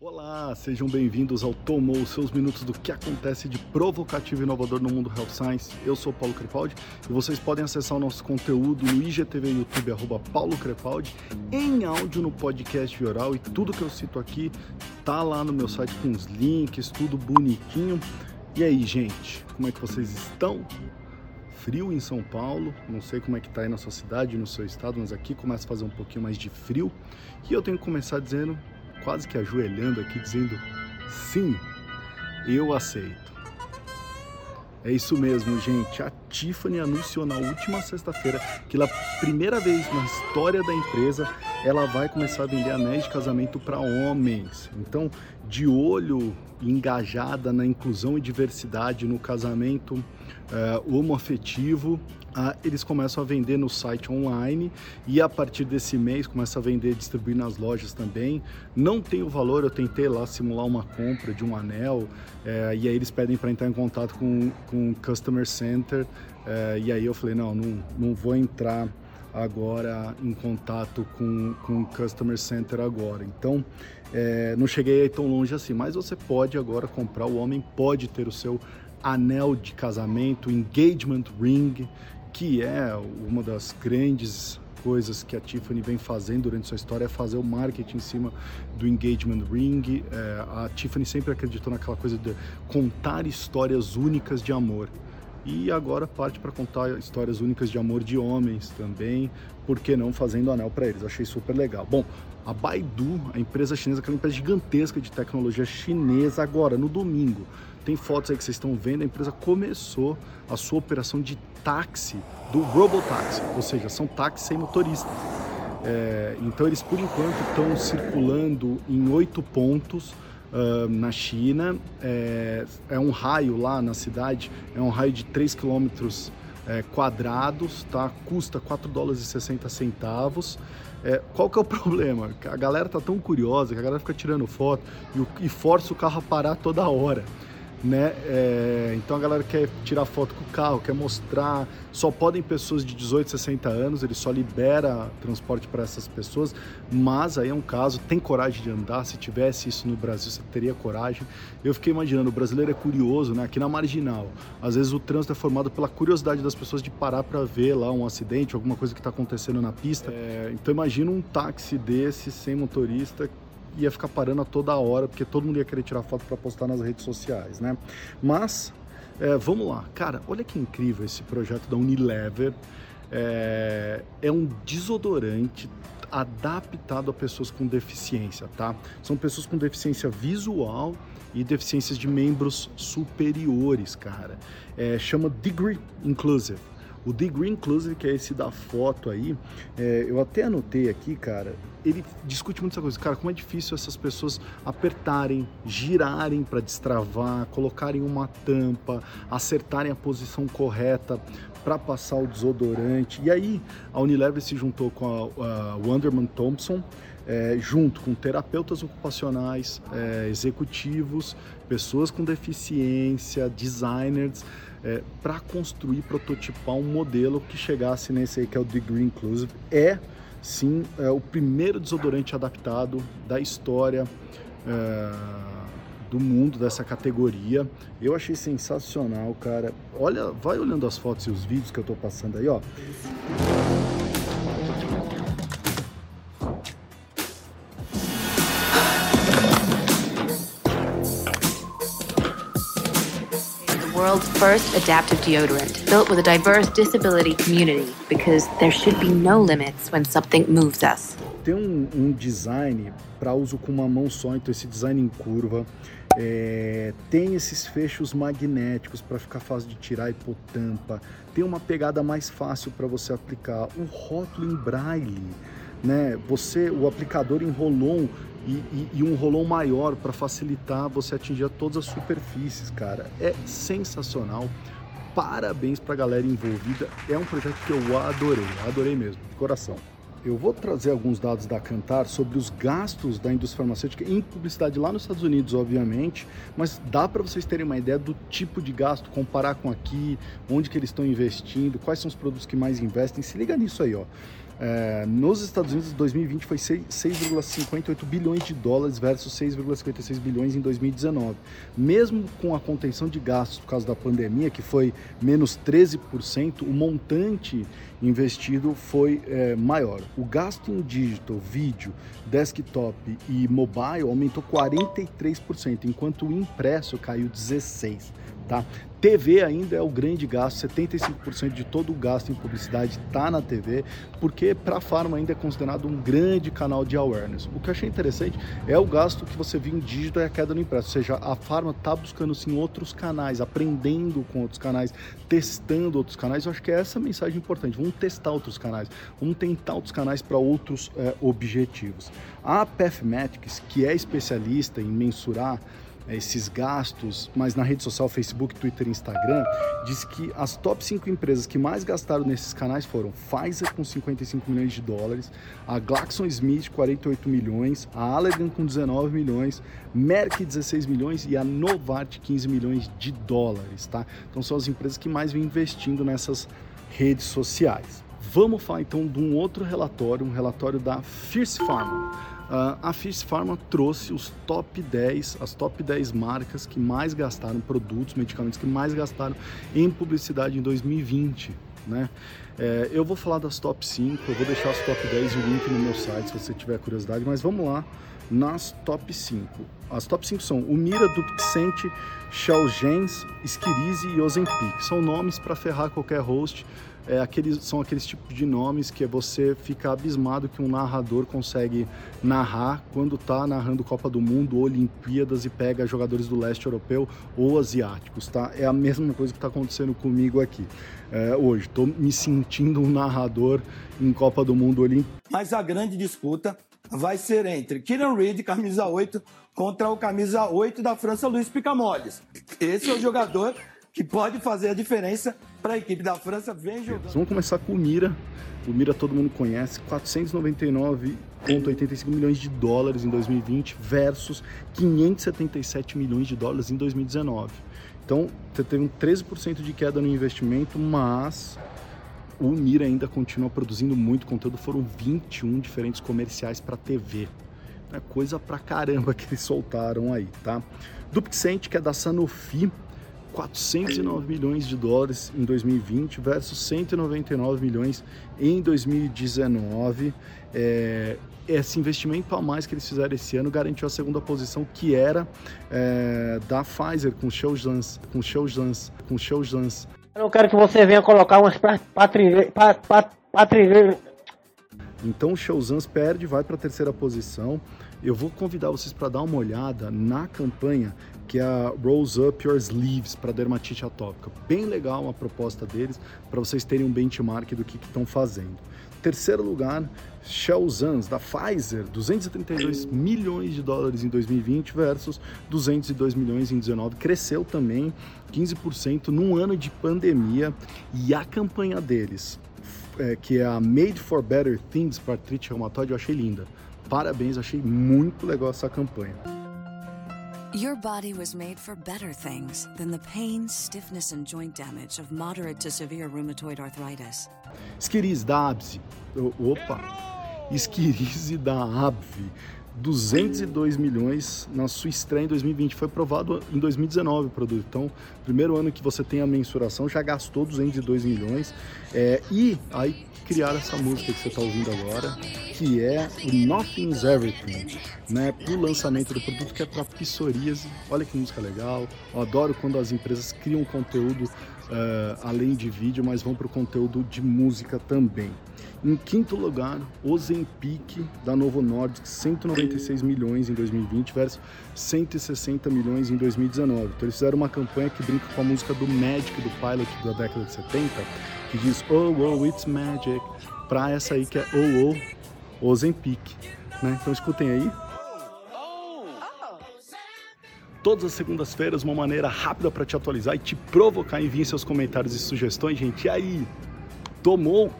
Olá, sejam bem-vindos ao Tomou, seus minutos do que acontece de provocativo e inovador no mundo Health Science. Eu sou Paulo Crepaldi e vocês podem acessar o nosso conteúdo no IGTV YouTube, arroba Paulo Crepaldi, em áudio no podcast Oral e tudo que eu cito aqui tá lá no meu site com os links, tudo bonitinho. E aí, gente, como é que vocês estão? Frio em São Paulo, não sei como é que tá aí na sua cidade, no seu estado, mas aqui começa a fazer um pouquinho mais de frio. E eu tenho que começar dizendo quase que ajoelhando aqui, dizendo: sim, eu aceito. É isso mesmo, gente. A Tiffany anunciou na última sexta-feira que pela primeira vez na história da empresa ela vai começar a vender anéis de casamento para homens. Então, de olho engajada na inclusão e diversidade no casamento uh, homoafetivo, uh, eles começam a vender no site online e a partir desse mês começa a vender, distribuir nas lojas também. Não tem o valor, eu tentei lá simular uma compra de um anel uh, e aí eles pedem para entrar em contato com, com o Customer Center uh, e aí eu falei, não, não, não vou entrar agora em contato com, com o Customer Center agora. Então, é, não cheguei aí tão longe assim, mas você pode agora comprar, o homem pode ter o seu anel de casamento, engagement ring, que é uma das grandes coisas que a Tiffany vem fazendo durante sua história é fazer o marketing em cima do engagement ring. É, a Tiffany sempre acreditou naquela coisa de contar histórias únicas de amor e agora parte para contar histórias únicas de amor de homens também, por que não fazendo anel para eles? Achei super legal. Bom, a Baidu, a empresa chinesa, que é uma empresa gigantesca de tecnologia chinesa, agora no domingo, tem fotos aí que vocês estão vendo, a empresa começou a sua operação de táxi, do Robotaxi, ou seja, são táxis sem motorista. É, então eles por enquanto estão circulando em oito pontos uh, na China. É, é, um raio lá na cidade, é um raio de 3 quilômetros é, quadrados, tá? Custa 4 dólares e 60 centavos. É, qual que é o problema? A galera tá tão curiosa que a galera fica tirando foto e, e força o carro a parar toda hora né? É, então a galera quer tirar foto com o carro, quer mostrar. Só podem pessoas de 18, 60 anos, ele só libera transporte para essas pessoas, mas aí é um caso, tem coragem de andar. Se tivesse isso no Brasil, você teria coragem. Eu fiquei imaginando, o brasileiro é curioso, né? Aqui na marginal, às vezes o trânsito é formado pela curiosidade das pessoas de parar para ver lá um acidente, alguma coisa que está acontecendo na pista. É, então imagina um táxi desse sem motorista ia ficar parando a toda hora, porque todo mundo ia querer tirar foto para postar nas redes sociais, né? Mas, é, vamos lá. Cara, olha que incrível esse projeto da Unilever. É, é um desodorante adaptado a pessoas com deficiência, tá? São pessoas com deficiência visual e deficiências de membros superiores, cara. É, chama Degree Inclusive. O Degree Inclusive, que é esse da foto aí, é, eu até anotei aqui, cara, ele discute muito essa coisa. Cara, como é difícil essas pessoas apertarem, girarem para destravar, colocarem uma tampa, acertarem a posição correta para passar o desodorante. E aí a Unilever se juntou com a, a Wonderman Thompson, é, junto com terapeutas ocupacionais, é, executivos, pessoas com deficiência, designers, é, para construir, prototipar um modelo que chegasse nesse aí que é o Degree Inclusive. É sim é o primeiro desodorante adaptado da história é, do mundo dessa categoria. Eu achei sensacional, cara. Olha, vai olhando as fotos e os vídeos que eu tô passando aí, ó. World's first adaptive deodorant, built with a diverse disability community, because there should be no limits when something moves us. Tem um, um design para uso com uma mão só, então esse design em curva. É, tem esses fechos magnéticos para ficar fácil de tirar e pôr tampa. Tem uma pegada mais fácil para você aplicar. O rótulo em braille, né? Você, o aplicador em rolon e, e, e um rolão maior para facilitar você atingir todas as superfícies, cara. É sensacional. Parabéns para a galera envolvida. É um projeto que eu adorei, adorei mesmo, de coração. Eu vou trazer alguns dados da Cantar sobre os gastos da indústria farmacêutica em publicidade lá nos Estados Unidos, obviamente, mas dá para vocês terem uma ideia do tipo de gasto, comparar com aqui, onde que eles estão investindo, quais são os produtos que mais investem. Se liga nisso aí, ó. É, nos Estados Unidos, 2020 foi 6,58 bilhões de dólares versus 6,56 bilhões em 2019. Mesmo com a contenção de gastos por causa da pandemia, que foi menos 13%, o montante investido foi é, maior. O gasto em digital, vídeo, desktop e mobile aumentou 43%, enquanto o impresso caiu 16%. Tá? TV ainda é o grande gasto, 75% de todo o gasto em publicidade está na TV, porque para a farma ainda é considerado um grande canal de awareness. O que eu achei interessante é o gasto que você viu em dígito e a queda no impresso, ou seja, a farma está buscando sim outros canais, aprendendo com outros canais, testando outros canais. Eu acho que é essa a mensagem importante. Vamos testar outros canais, vamos tentar outros canais para outros é, objetivos. A Pathmatics, que é especialista em mensurar esses gastos, mas na rede social Facebook, Twitter e Instagram, diz que as top 5 empresas que mais gastaram nesses canais foram Pfizer com 55 milhões de dólares, a GlaxoSmith 48 milhões, a Allergan com 19 milhões, Merck 16 milhões e a Novartis 15 milhões de dólares, tá? Então são as empresas que mais vêm investindo nessas redes sociais. Vamos falar então de um outro relatório, um relatório da Fierce Pharma. Uh, a Fish Pharma trouxe os top 10, as top 10 marcas que mais gastaram, produtos, medicamentos que mais gastaram em publicidade em 2020. Né? É, eu vou falar das top 5, eu vou deixar as top 10 e o link no meu site se você tiver curiosidade, mas vamos lá nas top 5. As top 5 são o Mira, Dupixent, Xalgens, Skirize e Ozempic. São nomes para ferrar qualquer host é, aqueles, são aqueles tipos de nomes que você fica abismado que um narrador consegue narrar quando está narrando Copa do Mundo, Olimpíadas e pega jogadores do leste europeu ou asiáticos, tá? É a mesma coisa que está acontecendo comigo aqui é, hoje. Estou me sentindo um narrador em Copa do Mundo Olimpíada. Mas a grande disputa vai ser entre Kieran Reid, camisa 8, contra o camisa 8 da França, Luiz Picamoles. Esse é o jogador que pode fazer a diferença para a equipe da França. Vem jogando. Vamos começar com o Mira. O Mira todo mundo conhece, 499,85 milhões de dólares em 2020 versus 577 milhões de dólares em 2019. Então, você teve um 13% de queda no investimento, mas o Mira ainda continua produzindo muito conteúdo. Foram 21 diferentes comerciais para TV. É coisa pra caramba que eles soltaram aí, tá? Dupixent, que é da Sanofi, 409 milhões de dólares em 2020 versus 199 milhões em 2019. É, esse investimento a mais que eles fizeram esse ano garantiu a segunda posição que era é, da Pfizer com Xeozans, com Xeozans, com Xeozans. Eu quero que você venha colocar umas patrilhas. Então o Xeozans perde, vai para a terceira posição. Eu vou convidar vocês para dar uma olhada na campanha que é a Rose Up Your Sleeves para dermatite atópica. Bem legal a proposta deles para vocês terem um benchmark do que estão fazendo. Terceiro lugar, Xelzans, da Pfizer, 232 milhões de dólares em 2020 versus 202 milhões em 2019. Cresceu também 15% num ano de pandemia e a campanha deles, é, que é a Made for Better Things para artrite reumatoide, eu achei linda. Parabéns, achei muito legal essa campanha. Your body was made for better things than the pain, stiffness and joint damage of moderate to severe rheumatoid arthritis. Esquiriz da ABSE. Opa! Esquirize da. 202 milhões na sua estreia em 2020. Foi aprovado em 2019 o produto. Então, primeiro ano que você tem a mensuração, já gastou 202 milhões. É, e aí criaram essa música que você está ouvindo agora, que é o Nothing's Everything, né? Para o lançamento do produto que é para psoríase. Olha que música legal. Eu adoro quando as empresas criam conteúdo uh, além de vídeo, mas vão para o conteúdo de música também. Em quinto lugar, Ozempic da Novo Nordisk, 196 milhões em 2020 versus 160 milhões em 2019. Então eles fizeram uma campanha que brinca com a música do Magic do Pilot da década de 70, que diz Oh, oh, it's magic, para essa aí que é Oh, oh, Ozempic. Né? Então escutem aí. Todas as segundas-feiras, uma maneira rápida para te atualizar e te provocar. Envie seus comentários e sugestões, gente. E aí, tomou?